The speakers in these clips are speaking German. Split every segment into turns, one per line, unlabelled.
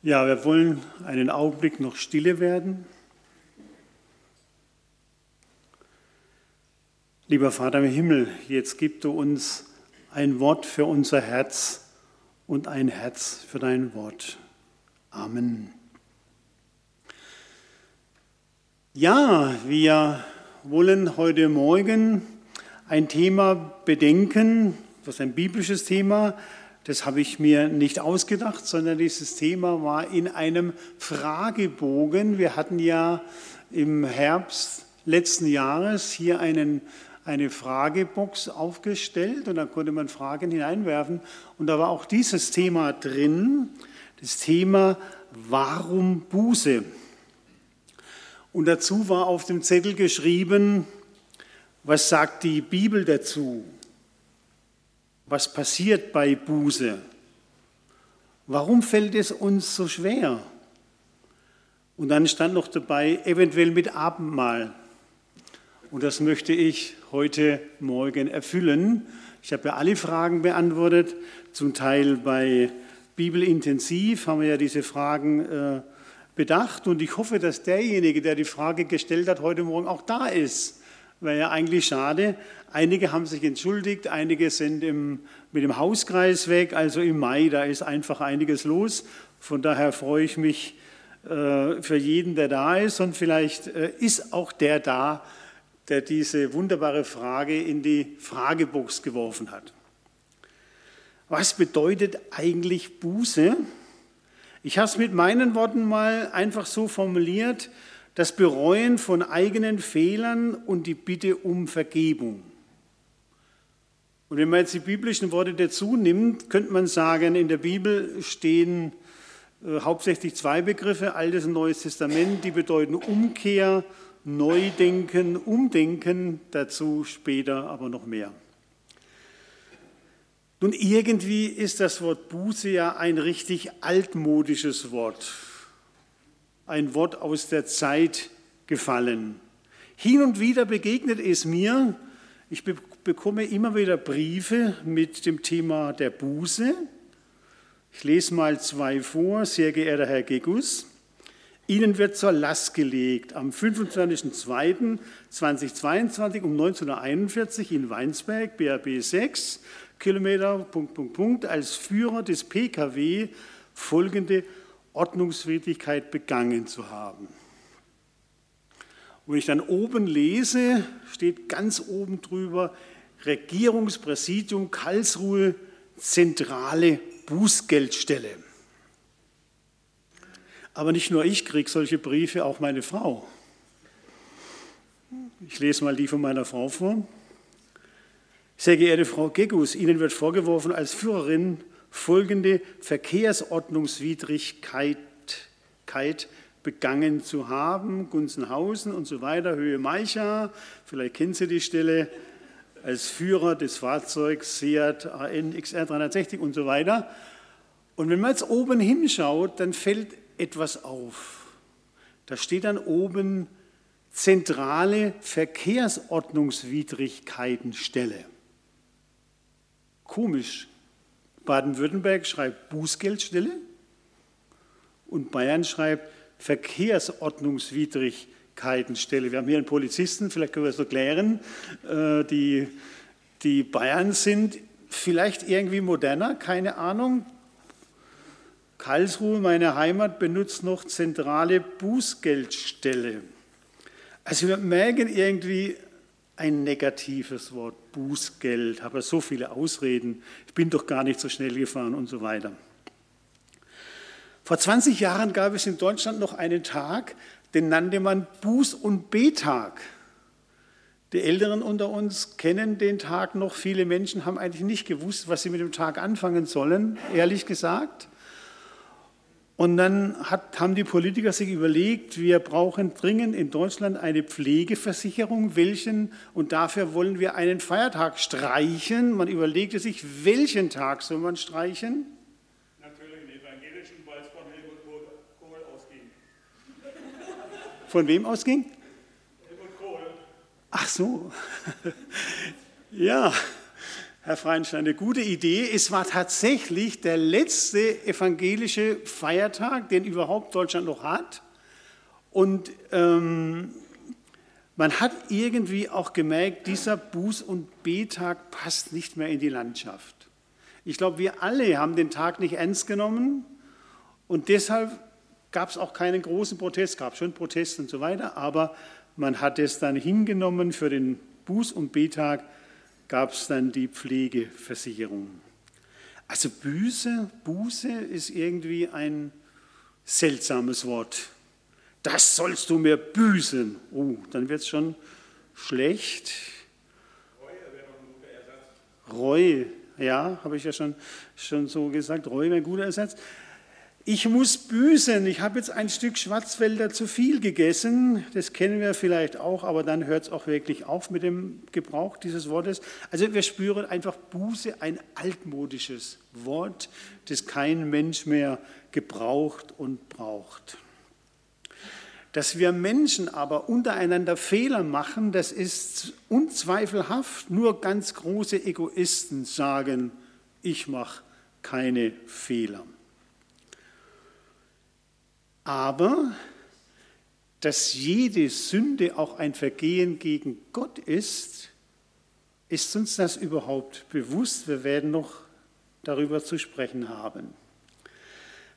Ja, wir wollen einen Augenblick noch stille werden. Lieber Vater im Himmel, jetzt gib du uns ein Wort für unser Herz und ein Herz für dein Wort. Amen. Ja, wir wollen heute Morgen ein Thema bedenken, was ein biblisches Thema, das habe ich mir nicht ausgedacht, sondern dieses Thema war in einem Fragebogen. Wir hatten ja im Herbst letzten Jahres hier einen, eine Fragebox aufgestellt und da konnte man Fragen hineinwerfen. Und da war auch dieses Thema drin, das Thema Warum Buße? Und dazu war auf dem Zettel geschrieben, was sagt die Bibel dazu? Was passiert bei Buße. Warum fällt es uns so schwer? Und dann stand noch dabei, eventuell mit Abendmahl. Und das möchte ich heute Morgen erfüllen. Ich habe ja alle Fragen beantwortet, zum Teil bei Bibelintensiv haben wir ja diese Fragen äh, bedacht. Und ich hoffe, dass derjenige, der die Frage gestellt hat, heute Morgen auch da ist. Wäre ja eigentlich schade, Einige haben sich entschuldigt, einige sind im, mit dem Hauskreis weg. Also im Mai, da ist einfach einiges los. Von daher freue ich mich äh, für jeden, der da ist. Und vielleicht äh, ist auch der da, der diese wunderbare Frage in die Fragebox geworfen hat. Was bedeutet eigentlich Buße? Ich habe es mit meinen Worten mal einfach so formuliert, das Bereuen von eigenen Fehlern und die Bitte um Vergebung. Und wenn man jetzt die biblischen Worte dazu nimmt, könnte man sagen, in der Bibel stehen äh, hauptsächlich zwei Begriffe, Altes und Neues Testament, die bedeuten Umkehr, Neudenken, Umdenken, dazu später aber noch mehr. Nun, irgendwie ist das Wort Buße ja ein richtig altmodisches Wort, ein Wort aus der Zeit gefallen. Hin und wieder begegnet es mir, ich bekomme immer wieder Briefe mit dem Thema der Buße. Ich lese mal zwei vor. Sehr geehrter Herr Gegus, Ihnen wird zur Last gelegt am 25.02.2022 um 1941 in Weinsberg, BRB 6, Kilometer, Punkt, Punkt, Punkt, als Führer des PKW folgende Ordnungswidrigkeit begangen zu haben. Wenn ich dann oben lese, steht ganz oben drüber, Regierungspräsidium Karlsruhe zentrale Bußgeldstelle. Aber nicht nur ich kriege solche Briefe, auch meine Frau. Ich lese mal die von meiner Frau vor. Sehr geehrte Frau Gegus, Ihnen wird vorgeworfen, als Führerin folgende Verkehrsordnungswidrigkeit begangen zu haben. Gunzenhausen und so weiter, Höhe Meicha, vielleicht kennen Sie die Stelle, als Führer des Fahrzeugs Seat AN XR 360 und so weiter. Und wenn man jetzt oben hinschaut, dann fällt etwas auf. Da steht dann oben zentrale Verkehrsordnungswidrigkeitenstelle. Komisch. Baden-Württemberg schreibt Bußgeldstelle und Bayern schreibt Verkehrsordnungswidrigkeitenstelle. Stelle. Wir haben hier einen Polizisten, vielleicht können wir es noch klären, äh, die, die Bayern sind vielleicht irgendwie moderner, keine Ahnung. Karlsruhe, meine Heimat, benutzt noch zentrale Bußgeldstelle. Also wir merken irgendwie ein negatives Wort, Bußgeld, habe so viele Ausreden, ich bin doch gar nicht so schnell gefahren und so weiter. Vor 20 Jahren gab es in Deutschland noch einen Tag, den nannte man Buß- und Betag. Die Älteren unter uns kennen den Tag noch. Viele Menschen haben eigentlich nicht gewusst, was sie mit dem Tag anfangen sollen, ehrlich gesagt. Und dann hat, haben die Politiker sich überlegt, wir brauchen dringend in Deutschland eine Pflegeversicherung, welchen, und dafür wollen wir einen Feiertag streichen. Man überlegte sich, welchen Tag soll man streichen? Von wem ausging? Ach so. Ja, Herr Freinstein, eine gute Idee. Es war tatsächlich der letzte evangelische Feiertag, den überhaupt Deutschland noch hat. Und ähm, man hat irgendwie auch gemerkt, dieser Buß- und B-Tag passt nicht mehr in die Landschaft. Ich glaube, wir alle haben den Tag nicht ernst genommen und deshalb gab es auch keinen großen Protest, gab schon Proteste und so weiter, aber man hat es dann hingenommen für den Buß- und B-Tag gab es dann die Pflegeversicherung. Also Büße, Buße ist irgendwie ein seltsames Wort. Das sollst du mir büßen. Oh, dann wird es schon schlecht. Reue, ja, habe ich ja schon, schon so gesagt. Reue wäre ein guter Ersatz ich muss büßen, ich habe jetzt ein Stück Schwarzwälder zu viel gegessen, das kennen wir vielleicht auch, aber dann hört es auch wirklich auf mit dem Gebrauch dieses Wortes. Also wir spüren einfach Buße, ein altmodisches Wort, das kein Mensch mehr gebraucht und braucht. Dass wir Menschen aber untereinander Fehler machen, das ist unzweifelhaft. Nur ganz große Egoisten sagen, ich mache keine Fehler. Aber dass jede Sünde auch ein Vergehen gegen Gott ist, ist uns das überhaupt bewusst? Wir werden noch darüber zu sprechen haben.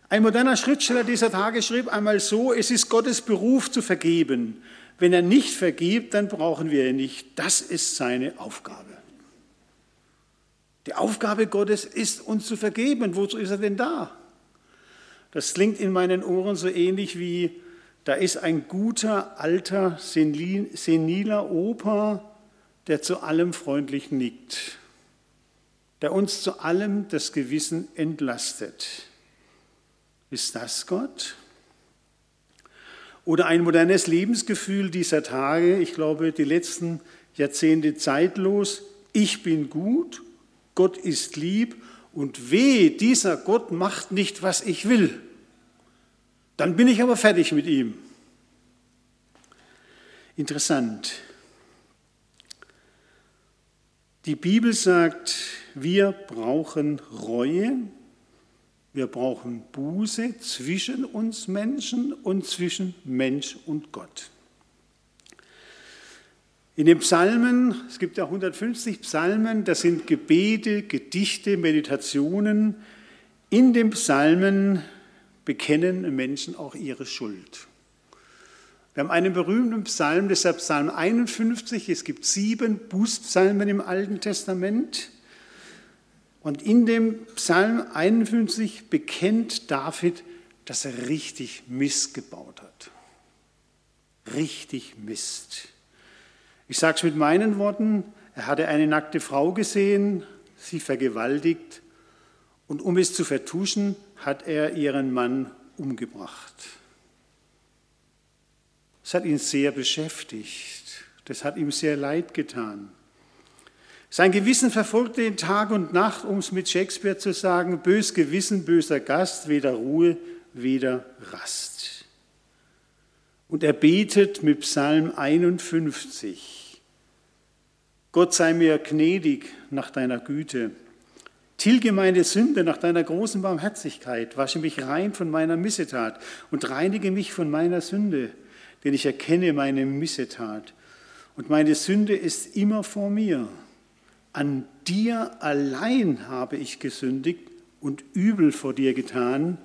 Ein moderner Schriftsteller dieser Tage schrieb einmal so, es ist Gottes Beruf zu vergeben. Wenn er nicht vergibt, dann brauchen wir ihn nicht. Das ist seine Aufgabe. Die Aufgabe Gottes ist, uns zu vergeben. Wozu ist er denn da? Das klingt in meinen Ohren so ähnlich wie, da ist ein guter, alter, seniler Opa, der zu allem freundlich nickt, der uns zu allem das Gewissen entlastet. Ist das Gott? Oder ein modernes Lebensgefühl dieser Tage, ich glaube, die letzten Jahrzehnte zeitlos, ich bin gut, Gott ist lieb und weh, dieser Gott macht nicht, was ich will. Dann bin ich aber fertig mit ihm. Interessant. Die Bibel sagt, wir brauchen Reue, wir brauchen Buße zwischen uns Menschen und zwischen Mensch und Gott. In den Psalmen, es gibt ja 150 Psalmen, das sind Gebete, Gedichte, Meditationen. In den Psalmen bekennen Menschen auch ihre Schuld. Wir haben einen berühmten Psalm, deshalb Psalm 51. Es gibt sieben Bußpsalmen im Alten Testament. Und in dem Psalm 51 bekennt David, dass er richtig Mist gebaut hat. Richtig Mist. Ich sage es mit meinen Worten, er hatte eine nackte Frau gesehen, sie vergewaltigt und um es zu vertuschen, hat er ihren Mann umgebracht. Das hat ihn sehr beschäftigt. Das hat ihm sehr leid getan. Sein Gewissen verfolgte ihn Tag und Nacht, um es mit Shakespeare zu sagen, bös Gewissen, böser Gast, weder Ruhe, weder Rast. Und er betet mit Psalm 51. Gott sei mir gnädig nach deiner Güte. Tilge meine Sünde nach deiner großen Barmherzigkeit. Wasche mich rein von meiner Missetat und reinige mich von meiner Sünde, denn ich erkenne meine Missetat. Und meine Sünde ist immer vor mir. An dir allein habe ich gesündigt und übel vor dir getan,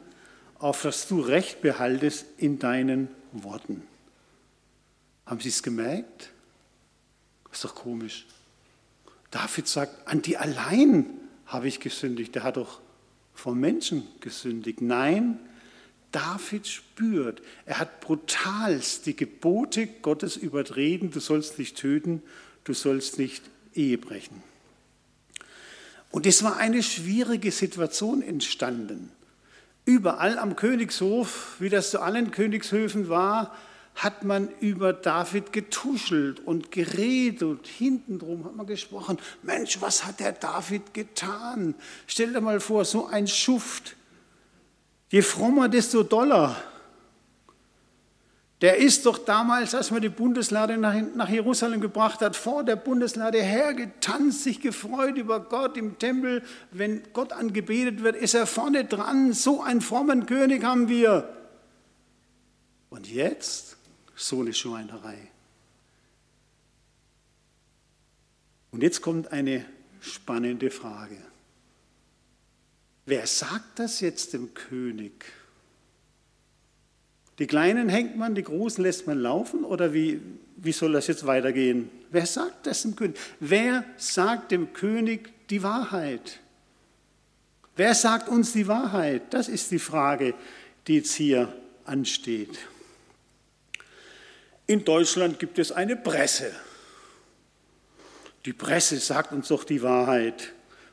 auf dass du Recht behaltest in deinen Worten. Haben Sie es gemerkt? ist doch komisch. David sagt, an die allein habe ich gesündigt. Der hat doch vom Menschen gesündigt. Nein, David spürt, er hat brutalst die Gebote Gottes übertreten. Du sollst nicht töten, du sollst nicht Ehe brechen. Und es war eine schwierige Situation entstanden. Überall am Königshof, wie das zu allen Königshöfen war, hat man über David getuschelt und geredet und hintendrum hat man gesprochen, Mensch, was hat der David getan? Stell dir mal vor, so ein Schuft. Je frommer, desto doller. Der ist doch damals, als man die Bundeslade nach Jerusalem gebracht hat, vor der Bundeslade hergetanzt, sich gefreut über Gott im Tempel. Wenn Gott angebetet wird, ist er vorne dran. So einen frommen König haben wir. Und jetzt so eine Schweinerei. Und jetzt kommt eine spannende Frage. Wer sagt das jetzt dem König? Die Kleinen hängt man, die Großen lässt man laufen oder wie, wie soll das jetzt weitergehen? Wer sagt das dem König? Wer sagt dem König die Wahrheit? Wer sagt uns die Wahrheit? Das ist die Frage, die jetzt hier ansteht. In Deutschland gibt es eine Presse. Die Presse sagt uns doch die Wahrheit.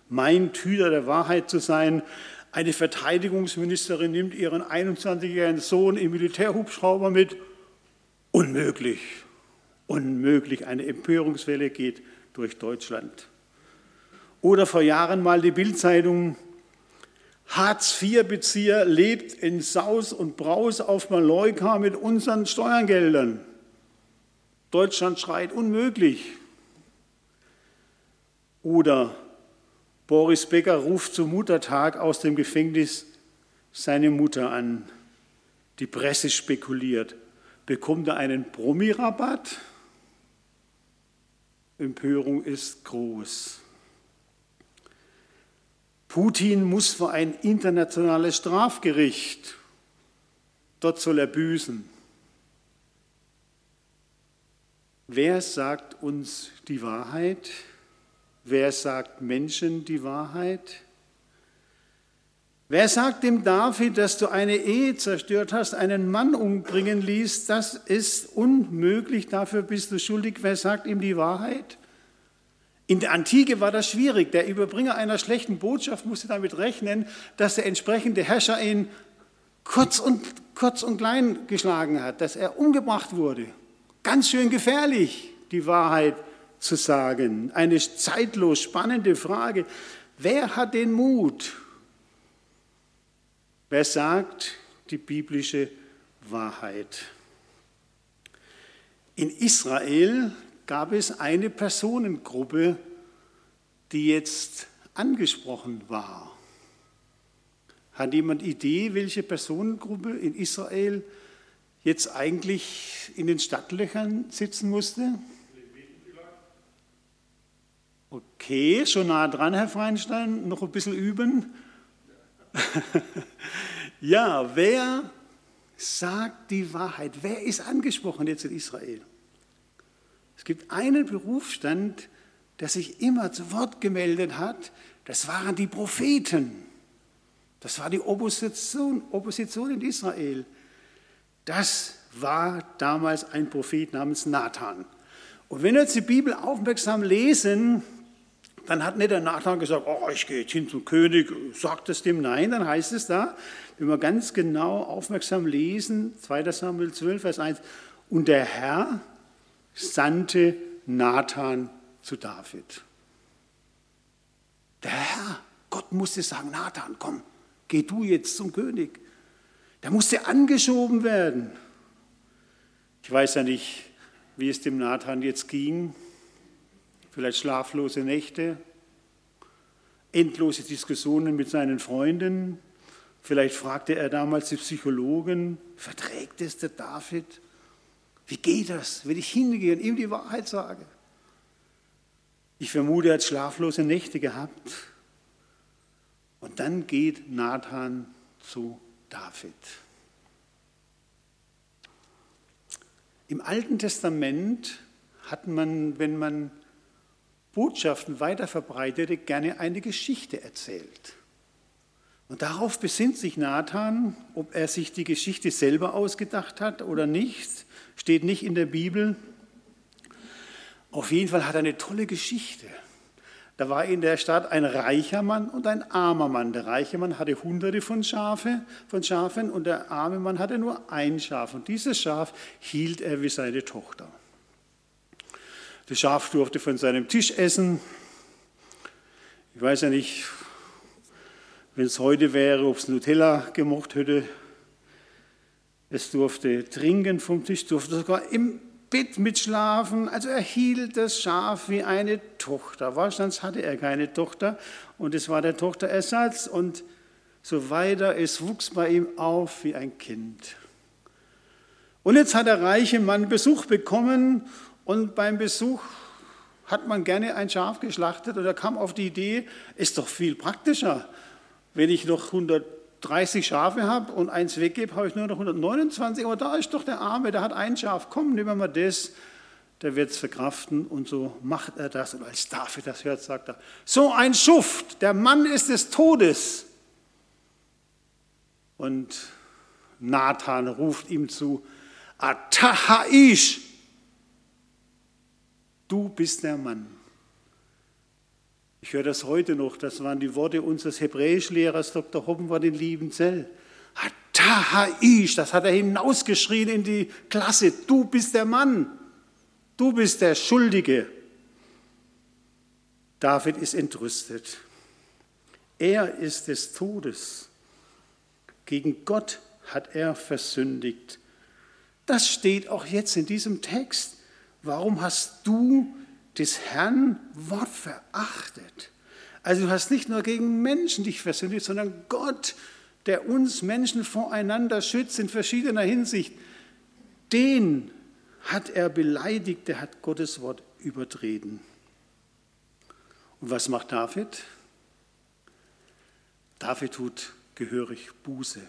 Meint Hüter der Wahrheit zu sein, eine Verteidigungsministerin nimmt ihren 21-jährigen Sohn im Militärhubschrauber mit. Unmöglich. Unmöglich. Eine Empörungswelle geht durch Deutschland. Oder vor Jahren mal die Bildzeitung. Hartz-IV-Bezieher lebt in Saus und Braus auf Mallorca mit unseren Steuergeldern. Deutschland schreit unmöglich. Oder Boris Becker ruft zum Muttertag aus dem Gefängnis seine Mutter an. Die Presse spekuliert. Bekommt er einen Promi-Rabatt? Empörung ist groß. Putin muss vor ein internationales Strafgericht. Dort soll er büßen. Wer sagt uns die Wahrheit? Wer sagt Menschen die Wahrheit? Wer sagt dem David, dass du eine Ehe zerstört hast, einen Mann umbringen ließ? Das ist unmöglich, dafür bist du schuldig. Wer sagt ihm die Wahrheit? In der Antike war das schwierig. Der Überbringer einer schlechten Botschaft musste damit rechnen, dass der entsprechende Herrscher ihn kurz und, kurz und klein geschlagen hat, dass er umgebracht wurde. Ganz schön gefährlich, die Wahrheit zu sagen. Eine zeitlos spannende Frage. Wer hat den Mut? Wer sagt die biblische Wahrheit? In Israel gab es eine Personengruppe, die jetzt angesprochen war. Hat jemand Idee, welche Personengruppe in Israel jetzt eigentlich in den Stadtlöchern sitzen musste? Okay, schon nah dran, Herr Feinstein, noch ein bisschen üben. ja, wer sagt die Wahrheit? Wer ist angesprochen jetzt in Israel? Es gibt einen Berufsstand, der sich immer zu Wort gemeldet hat. Das waren die Propheten. Das war die Opposition, Opposition in Israel. Das war damals ein Prophet namens Nathan. Und wenn wir jetzt die Bibel aufmerksam lesen, dann hat nicht der Nathan gesagt, oh, ich gehe jetzt hin zum König, sagt es dem. Nein, dann heißt es da, wenn wir ganz genau aufmerksam lesen, 2 Samuel 12, Vers 1, und der Herr sandte Nathan zu David. Der Herr, Gott musste sagen, Nathan, komm, geh du jetzt zum König. Der musste angeschoben werden. Ich weiß ja nicht, wie es dem Nathan jetzt ging vielleicht schlaflose Nächte, endlose Diskussionen mit seinen Freunden. Vielleicht fragte er damals die Psychologen, verträgt es der David? Wie geht das, wenn ich hingehe und ihm die Wahrheit sage? Ich vermute, er hat schlaflose Nächte gehabt. Und dann geht Nathan zu David. Im Alten Testament hat man, wenn man Botschaften weiterverbreitete, gerne eine Geschichte erzählt. Und darauf besinnt sich Nathan, ob er sich die Geschichte selber ausgedacht hat oder nicht, steht nicht in der Bibel. Auf jeden Fall hat er eine tolle Geschichte. Da war in der Stadt ein reicher Mann und ein armer Mann. Der reiche Mann hatte hunderte von, Schafe, von Schafen und der arme Mann hatte nur ein Schaf. Und dieses Schaf hielt er wie seine Tochter. Das Schaf durfte von seinem Tisch essen. Ich weiß ja nicht, wenn es heute wäre, ob es Nutella gemocht hätte. es durfte trinken vom Tisch, durfte sogar im Bett mitschlafen. Also er hielt das Schaf wie eine Tochter. Wahrscheinlich hatte er keine Tochter und es war der Tochterersatz und so weiter. Es wuchs bei ihm auf wie ein Kind. Und jetzt hat der reiche Mann Besuch bekommen und beim Besuch hat man gerne ein Schaf geschlachtet und er kam auf die Idee, ist doch viel praktischer, wenn ich noch 130 Schafe habe und eins weggebe, habe ich nur noch 129, aber da ist doch der Arme, der hat ein Schaf, komm, wir mal das, der wird es verkraften und so macht er das. Und als David das hört, sagt er, so ein Schuft, der Mann ist des Todes. Und Nathan ruft ihm zu, Atahaish, du bist der Mann. Ich höre das heute noch, das waren die Worte unseres Hebräischlehrers Dr. Hoppenwart in Liebenzell. Atahaish, das hat er hinausgeschrien in die Klasse, du bist der Mann, du bist der Schuldige. David ist entrüstet. Er ist des Todes. Gegen Gott hat er versündigt. Das steht auch jetzt in diesem Text. Warum hast du des Herrn Wort verachtet? Also du hast nicht nur gegen Menschen dich versündigt, sondern Gott, der uns Menschen voreinander schützt in verschiedener Hinsicht, den hat er beleidigt, der hat Gottes Wort übertreten. Und was macht David? David tut gehörig Buße.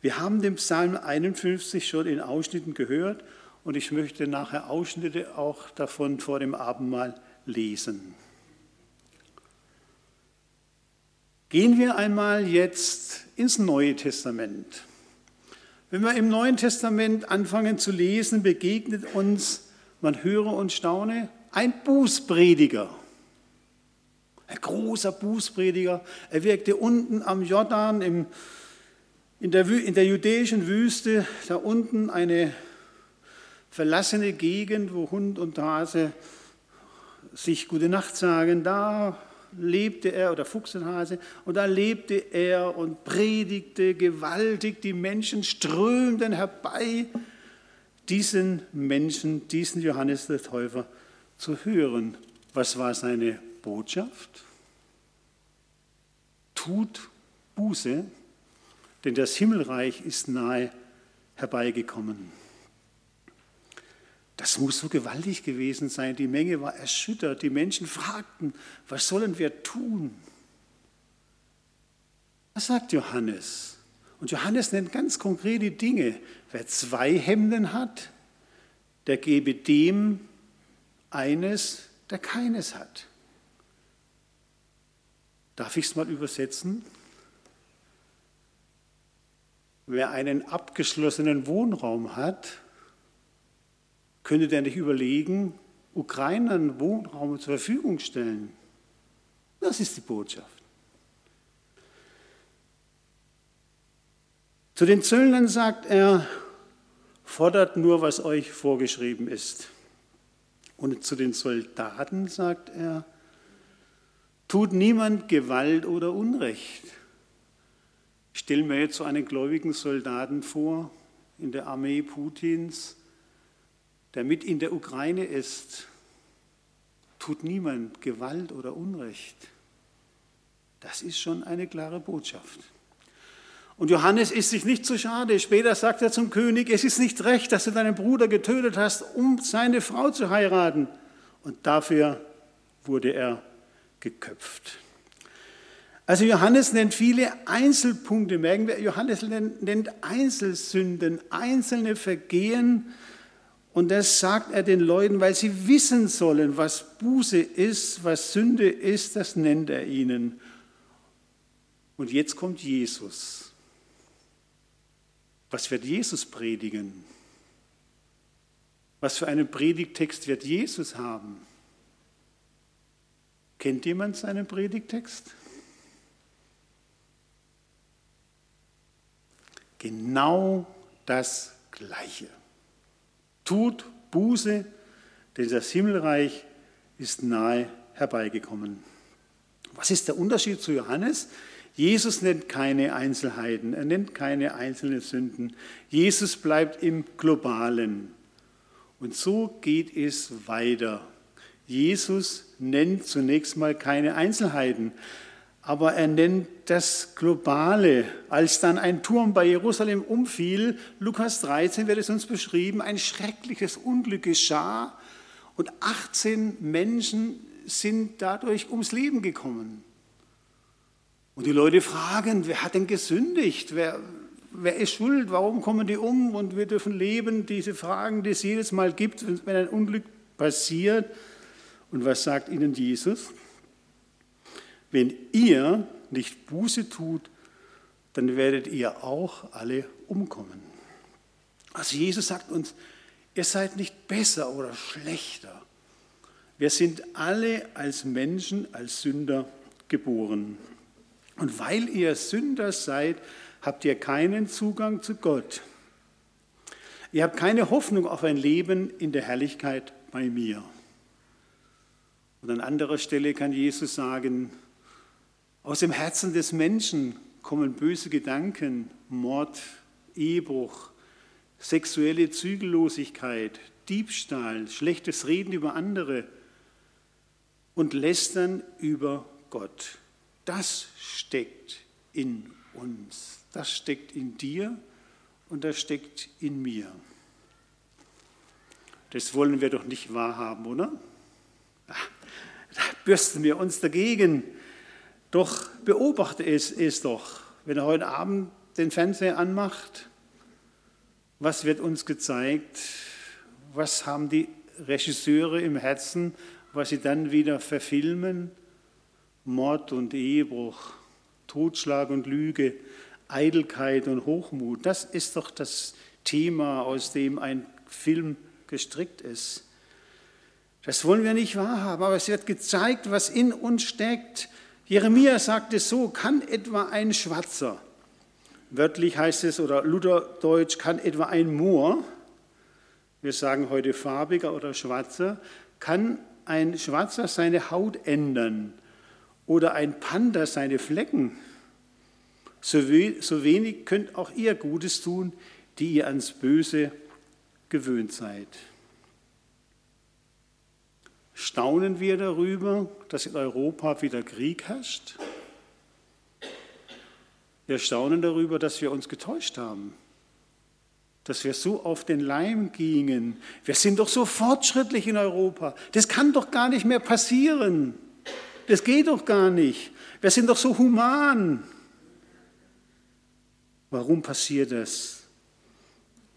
Wir haben den Psalm 51 schon in Ausschnitten gehört und ich möchte nachher Ausschnitte auch davon vor dem Abendmahl lesen. Gehen wir einmal jetzt ins Neue Testament. Wenn wir im Neuen Testament anfangen zu lesen, begegnet uns, man höre und staune, ein Bußprediger. Ein großer Bußprediger. Er wirkte unten am Jordan im, in, der, in der jüdischen Wüste, da unten eine verlassene Gegend, wo Hund und Hase sich gute Nacht sagen. Da lebte er, oder Fuchs und Hase, und da lebte er und predigte gewaltig. Die Menschen strömten herbei, diesen Menschen, diesen Johannes der Täufer zu hören. Was war seine Botschaft? Tut Buße, denn das Himmelreich ist nahe herbeigekommen. Das muss so gewaltig gewesen sein. Die Menge war erschüttert. Die Menschen fragten, was sollen wir tun? Was sagt Johannes? Und Johannes nennt ganz konkrete Dinge. Wer zwei Hemden hat, der gebe dem eines, der keines hat. Darf ich es mal übersetzen? Wer einen abgeschlossenen Wohnraum hat, könnte der nicht überlegen, Ukrainern Wohnraum zur Verfügung stellen? Das ist die Botschaft. Zu den Zöllnern sagt er, fordert nur, was euch vorgeschrieben ist. Und zu den Soldaten sagt er, tut niemand Gewalt oder Unrecht. Ich stelle mir jetzt so einen gläubigen Soldaten vor in der Armee Putins, der mit in der Ukraine ist. Tut niemand Gewalt oder Unrecht. Das ist schon eine klare Botschaft. Und Johannes ist sich nicht zu schade. Später sagt er zum König, es ist nicht recht, dass du deinen Bruder getötet hast, um seine Frau zu heiraten. Und dafür wurde er geköpft. Also Johannes nennt viele Einzelpunkte, merken wir, Johannes nennt Einzelsünden, einzelne Vergehen. Und das sagt er den Leuten, weil sie wissen sollen, was Buße ist, was Sünde ist, das nennt er ihnen. Und jetzt kommt Jesus. Was wird Jesus predigen? Was für einen Predigtext wird Jesus haben? Kennt jemand seinen Predigtext? Genau das Gleiche. Tut Buße, denn das Himmelreich ist nahe herbeigekommen. Was ist der Unterschied zu Johannes? Jesus nennt keine Einzelheiten, er nennt keine einzelnen Sünden. Jesus bleibt im Globalen. Und so geht es weiter. Jesus nennt zunächst mal keine Einzelheiten, aber er nennt das Globale. Als dann ein Turm bei Jerusalem umfiel, Lukas 13 wird es uns beschrieben, ein schreckliches Unglück geschah und 18 Menschen sind dadurch ums Leben gekommen. Und die Leute fragen, wer hat denn gesündigt? Wer, wer ist schuld? Warum kommen die um und wir dürfen leben? Diese Fragen, die es jedes Mal gibt, wenn ein Unglück passiert. Und was sagt ihnen Jesus? Wenn ihr nicht Buße tut, dann werdet ihr auch alle umkommen. Also Jesus sagt uns, ihr seid nicht besser oder schlechter. Wir sind alle als Menschen, als Sünder geboren. Und weil ihr Sünder seid, habt ihr keinen Zugang zu Gott. Ihr habt keine Hoffnung auf ein Leben in der Herrlichkeit bei mir. Und an anderer Stelle kann Jesus sagen, aus dem Herzen des Menschen kommen böse Gedanken, Mord, Ehebruch, sexuelle Zügellosigkeit, Diebstahl, schlechtes Reden über andere und Lästern über Gott. Das steckt in uns, das steckt in dir und das steckt in mir. Das wollen wir doch nicht wahrhaben, oder? Da bürsten wir uns dagegen. Doch beobachte es, es doch, wenn er heute Abend den Fernseher anmacht, was wird uns gezeigt? Was haben die Regisseure im Herzen, was sie dann wieder verfilmen? Mord und Ehebruch, Totschlag und Lüge, Eitelkeit und Hochmut. Das ist doch das Thema, aus dem ein Film gestrickt ist. Das wollen wir nicht wahrhaben, aber es wird gezeigt, was in uns steckt. Jeremia sagt es so, kann etwa ein Schwarzer, wörtlich heißt es, oder Lutherdeutsch, kann etwa ein Moor, wir sagen heute farbiger oder schwarzer, kann ein Schwarzer seine Haut ändern oder ein Panda seine Flecken, so, wenig könnt auch ihr Gutes tun, die ihr ans Böse gewöhnt seid. Staunen wir darüber, dass in Europa wieder Krieg herrscht? Wir staunen darüber, dass wir uns getäuscht haben, dass wir so auf den Leim gingen. Wir sind doch so fortschrittlich in Europa. Das kann doch gar nicht mehr passieren. Das geht doch gar nicht. Wir sind doch so human. Warum passiert das?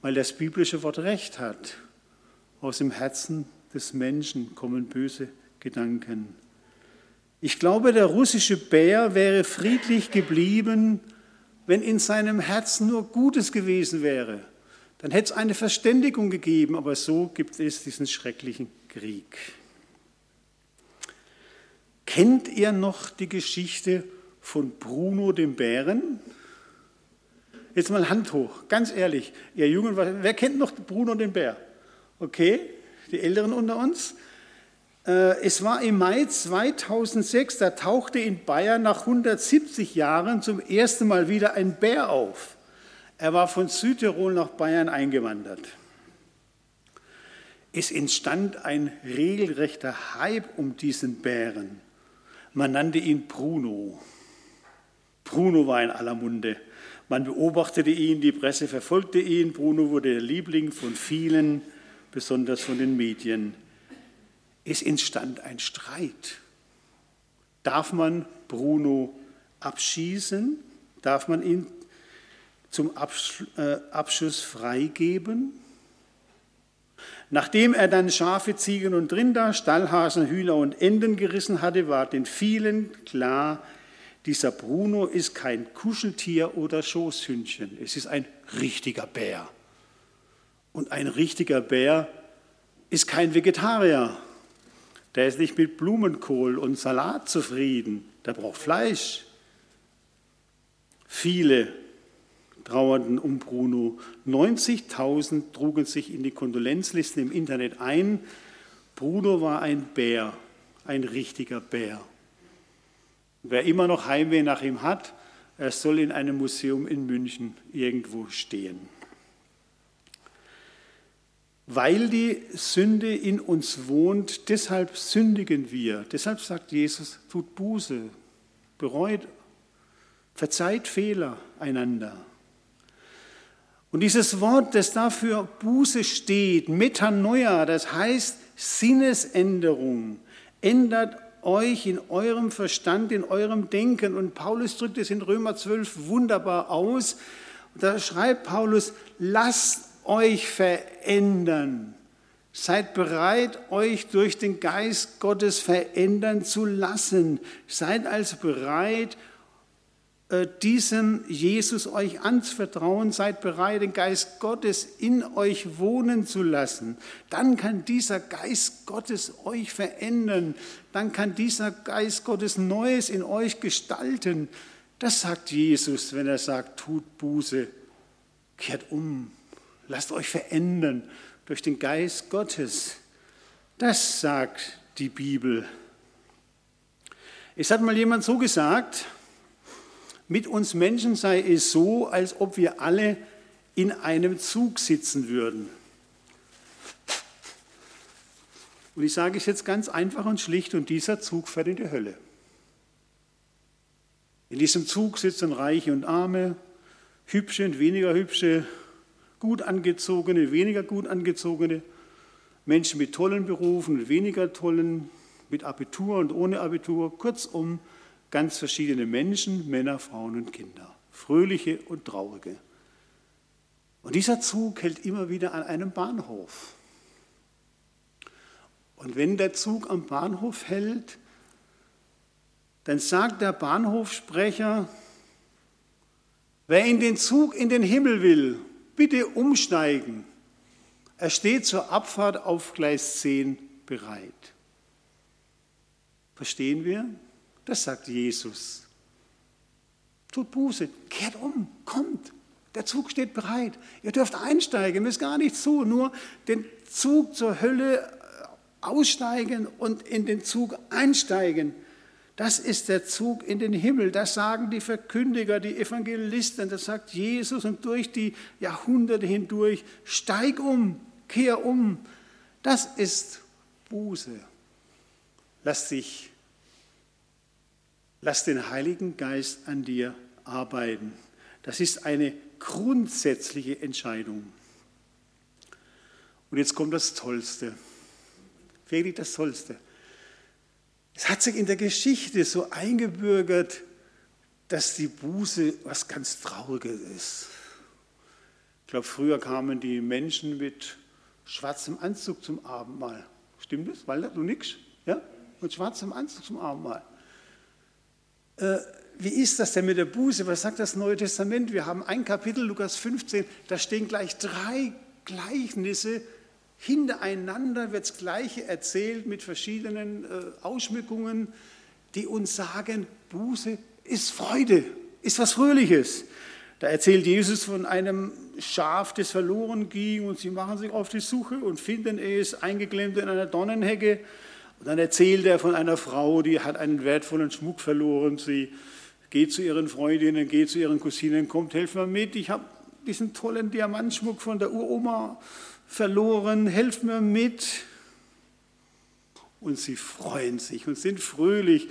Weil das biblische Wort Recht hat. Aus dem Herzen des Menschen kommen böse Gedanken. Ich glaube, der russische Bär wäre friedlich geblieben, wenn in seinem Herzen nur Gutes gewesen wäre. Dann hätte es eine Verständigung gegeben, aber so gibt es diesen schrecklichen Krieg. Kennt ihr noch die Geschichte von Bruno dem Bären? Jetzt mal Hand hoch, ganz ehrlich, ihr Jungen, wer kennt noch Bruno den Bär? Okay, die Älteren unter uns. Äh, es war im Mai 2006, da tauchte in Bayern nach 170 Jahren zum ersten Mal wieder ein Bär auf. Er war von Südtirol nach Bayern eingewandert. Es entstand ein regelrechter Hype um diesen Bären. Man nannte ihn Bruno. Bruno war in aller Munde. Man beobachtete ihn, die Presse verfolgte ihn. Bruno wurde der Liebling von vielen, besonders von den Medien. Es entstand ein Streit. Darf man Bruno abschießen? Darf man ihn zum äh, Abschuss freigeben? Nachdem er dann Schafe, Ziegen und Rinder, Stallhasen, Hühner und Enten gerissen hatte, war den vielen klar, dieser Bruno ist kein Kuscheltier oder Schoßhündchen, es ist ein richtiger Bär. Und ein richtiger Bär ist kein Vegetarier. Der ist nicht mit Blumenkohl und Salat zufrieden, der braucht Fleisch. Viele trauernden um Bruno. 90.000 trugen sich in die Kondolenzlisten im Internet ein. Bruno war ein Bär, ein richtiger Bär. Wer immer noch Heimweh nach ihm hat, er soll in einem Museum in München irgendwo stehen. Weil die Sünde in uns wohnt, deshalb sündigen wir. Deshalb sagt Jesus, tut Buße, bereut, verzeiht Fehler einander. Und dieses Wort, das dafür Buße steht, Metanoia, das heißt Sinnesänderung, ändert euch in eurem Verstand, in eurem Denken. Und Paulus drückt es in Römer 12 wunderbar aus. Da schreibt Paulus, lasst euch verändern. Seid bereit, euch durch den Geist Gottes verändern zu lassen. Seid also bereit, äh, diesem Jesus euch anzuvertrauen, seid bereit, den Geist Gottes in euch wohnen zu lassen. Dann kann dieser Geist Gottes euch verändern. Dann kann dieser Geist Gottes Neues in euch gestalten. Das sagt Jesus, wenn er sagt, tut Buße, kehrt um, lasst euch verändern durch den Geist Gottes. Das sagt die Bibel. Es hat mal jemand so gesagt, mit uns Menschen sei es so, als ob wir alle in einem Zug sitzen würden. Und ich sage es jetzt ganz einfach und schlicht, und dieser Zug fährt in die Hölle. In diesem Zug sitzen Reiche und Arme, hübsche und weniger hübsche, gut angezogene, weniger gut angezogene, Menschen mit tollen Berufen und weniger tollen, mit Abitur und ohne Abitur, kurzum ganz verschiedene Menschen, Männer, Frauen und Kinder, fröhliche und traurige. Und dieser Zug hält immer wieder an einem Bahnhof. Und wenn der Zug am Bahnhof hält, dann sagt der Bahnhofsprecher, wer in den Zug in den Himmel will, bitte umsteigen. Er steht zur Abfahrt auf Gleis 10 bereit. Verstehen wir? Das sagt Jesus. Tut Buße, kehrt um, kommt. Der Zug steht bereit. Ihr dürft einsteigen, müsst gar nichts tun, nur den Zug zur Hölle aussteigen und in den Zug einsteigen. Das ist der Zug in den Himmel. Das sagen die Verkündiger, die Evangelisten. Das sagt Jesus und durch die Jahrhunderte hindurch. Steig um, kehr um. Das ist Buße. Lass dich Lass den Heiligen Geist an dir arbeiten. Das ist eine grundsätzliche Entscheidung. Und jetzt kommt das Tollste, wirklich das Tollste. Es hat sich in der Geschichte so eingebürgert, dass die Buße was ganz Trauriges ist. Ich glaube, früher kamen die Menschen mit schwarzem Anzug zum Abendmahl. Stimmt das? Walter, du nix? Ja? Mit schwarzem Anzug zum Abendmahl. Äh, wie ist das denn mit der Buße? Was sagt das Neue Testament? Wir haben ein Kapitel, Lukas 15, da stehen gleich drei Gleichnisse. Hintereinander wird das Gleiche erzählt mit verschiedenen äh, Ausschmückungen, die uns sagen, Buße ist Freude, ist was Fröhliches. Da erzählt Jesus von einem Schaf, das verloren ging und sie machen sich auf die Suche und finden es eingeklemmt in einer Dornenhecke und dann erzählt er von einer Frau, die hat einen wertvollen Schmuck verloren. Sie geht zu ihren Freundinnen, geht zu ihren Cousinen, kommt, helf mir mit, ich habe diesen tollen Diamantschmuck von der Uroma verloren, helf mir mit. Und sie freuen sich und sind fröhlich,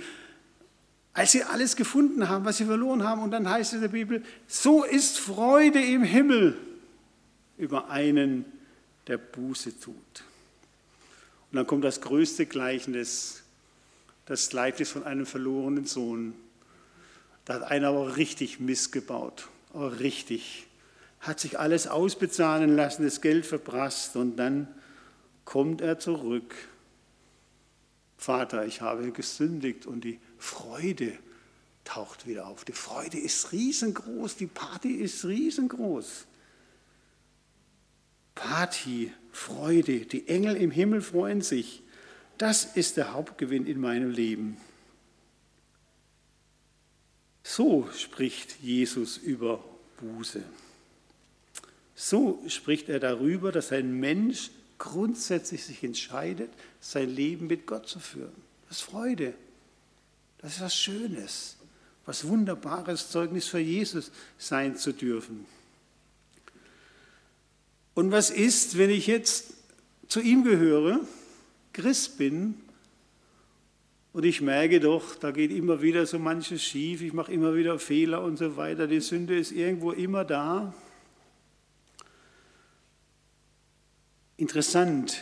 als sie alles gefunden haben, was sie verloren haben. Und dann heißt es in der Bibel, so ist Freude im Himmel über einen, der Buße tut. Und dann kommt das größte Gleichnis, das Gleichnis von einem verlorenen Sohn. Da hat einer aber richtig missgebaut, aber richtig. Hat sich alles ausbezahlen lassen, das Geld verprasst und dann kommt er zurück. Vater, ich habe gesündigt und die Freude taucht wieder auf. Die Freude ist riesengroß, die Party ist riesengroß. Party, Freude, die Engel im Himmel freuen sich. Das ist der Hauptgewinn in meinem Leben. So spricht Jesus über Buße. So spricht er darüber, dass ein Mensch grundsätzlich sich entscheidet, sein Leben mit Gott zu führen. Das ist Freude. Das ist was Schönes, was Wunderbares, Zeugnis für Jesus sein zu dürfen. Und was ist, wenn ich jetzt zu ihm gehöre, Christ bin und ich merke doch, da geht immer wieder so manches schief, ich mache immer wieder Fehler und so weiter, die Sünde ist irgendwo immer da. Interessant,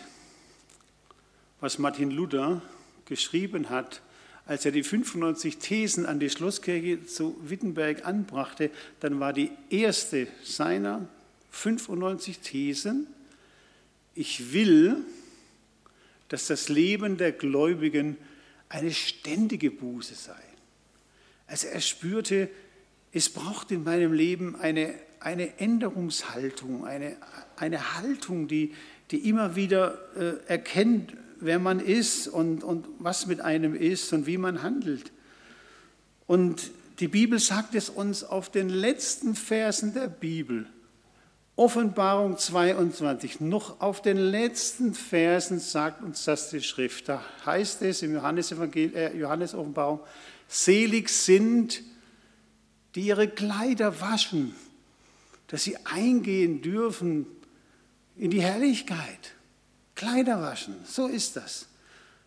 was Martin Luther geschrieben hat, als er die 95 Thesen an die Schlosskirche zu Wittenberg anbrachte, dann war die erste seiner 95 Thesen, ich will, dass das Leben der Gläubigen eine ständige Buße sei. Also er spürte, es braucht in meinem Leben eine, eine Änderungshaltung, eine, eine Haltung, die, die immer wieder äh, erkennt, wer man ist und, und was mit einem ist und wie man handelt. Und die Bibel sagt es uns auf den letzten Versen der Bibel. Offenbarung 22, noch auf den letzten Versen sagt uns das die Schrift. Da heißt es im Johannes, äh, Johannes Offenbarung, selig sind, die ihre Kleider waschen, dass sie eingehen dürfen in die Herrlichkeit. Kleider waschen, so ist das.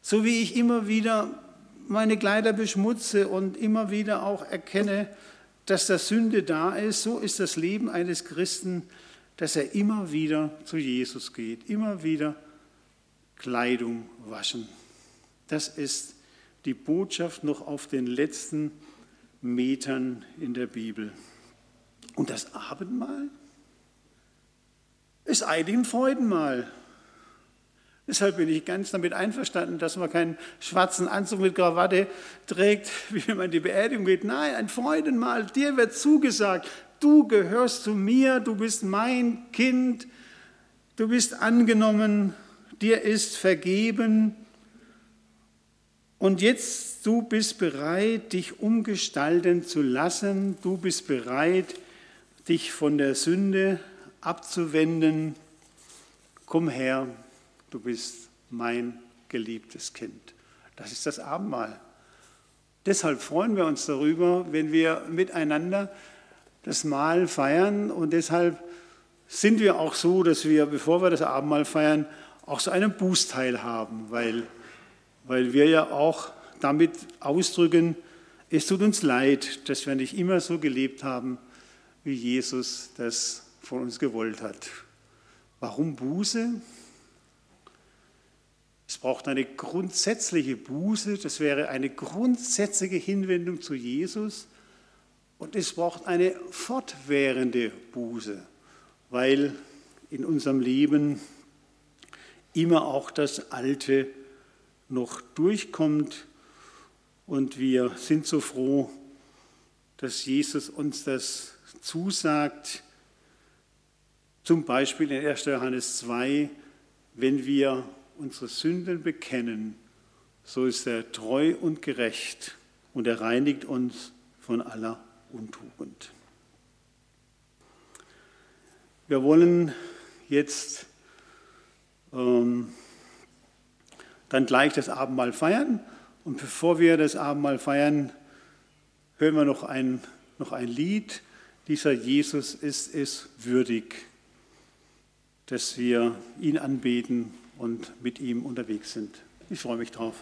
So wie ich immer wieder meine Kleider beschmutze und immer wieder auch erkenne, dass da Sünde da ist, so ist das Leben eines Christen dass er immer wieder zu Jesus geht, immer wieder Kleidung waschen. Das ist die Botschaft noch auf den letzten Metern in der Bibel. Und das Abendmahl ist eigentlich ein Freudenmahl. Deshalb bin ich ganz damit einverstanden, dass man keinen schwarzen Anzug mit Krawatte trägt, wie wenn man die Beerdigung geht. Nein, ein Freudenmahl. Dir wird zugesagt, du gehörst zu mir, du bist mein Kind, du bist angenommen, dir ist vergeben. Und jetzt, du bist bereit, dich umgestalten zu lassen, du bist bereit, dich von der Sünde abzuwenden. Komm her, du bist mein geliebtes Kind. Das ist das Abendmahl. Deshalb freuen wir uns darüber, wenn wir miteinander das Mahl feiern und deshalb sind wir auch so, dass wir, bevor wir das Abendmahl feiern, auch so einen Bußteil haben, weil, weil wir ja auch damit ausdrücken, es tut uns leid, dass wir nicht immer so gelebt haben, wie Jesus das von uns gewollt hat. Warum Buße? Es braucht eine grundsätzliche Buße, das wäre eine grundsätzliche Hinwendung zu Jesus. Und es braucht eine fortwährende Buße, weil in unserem Leben immer auch das Alte noch durchkommt. Und wir sind so froh, dass Jesus uns das zusagt. Zum Beispiel in 1. Johannes 2, wenn wir unsere Sünden bekennen, so ist er treu und gerecht und er reinigt uns von aller Untugend. Wir wollen jetzt ähm, dann gleich das Abendmahl feiern. Und bevor wir das Abendmahl feiern, hören wir noch ein, noch ein Lied. Dieser Jesus ist es würdig, dass wir ihn anbeten und mit ihm unterwegs sind. Ich freue mich drauf.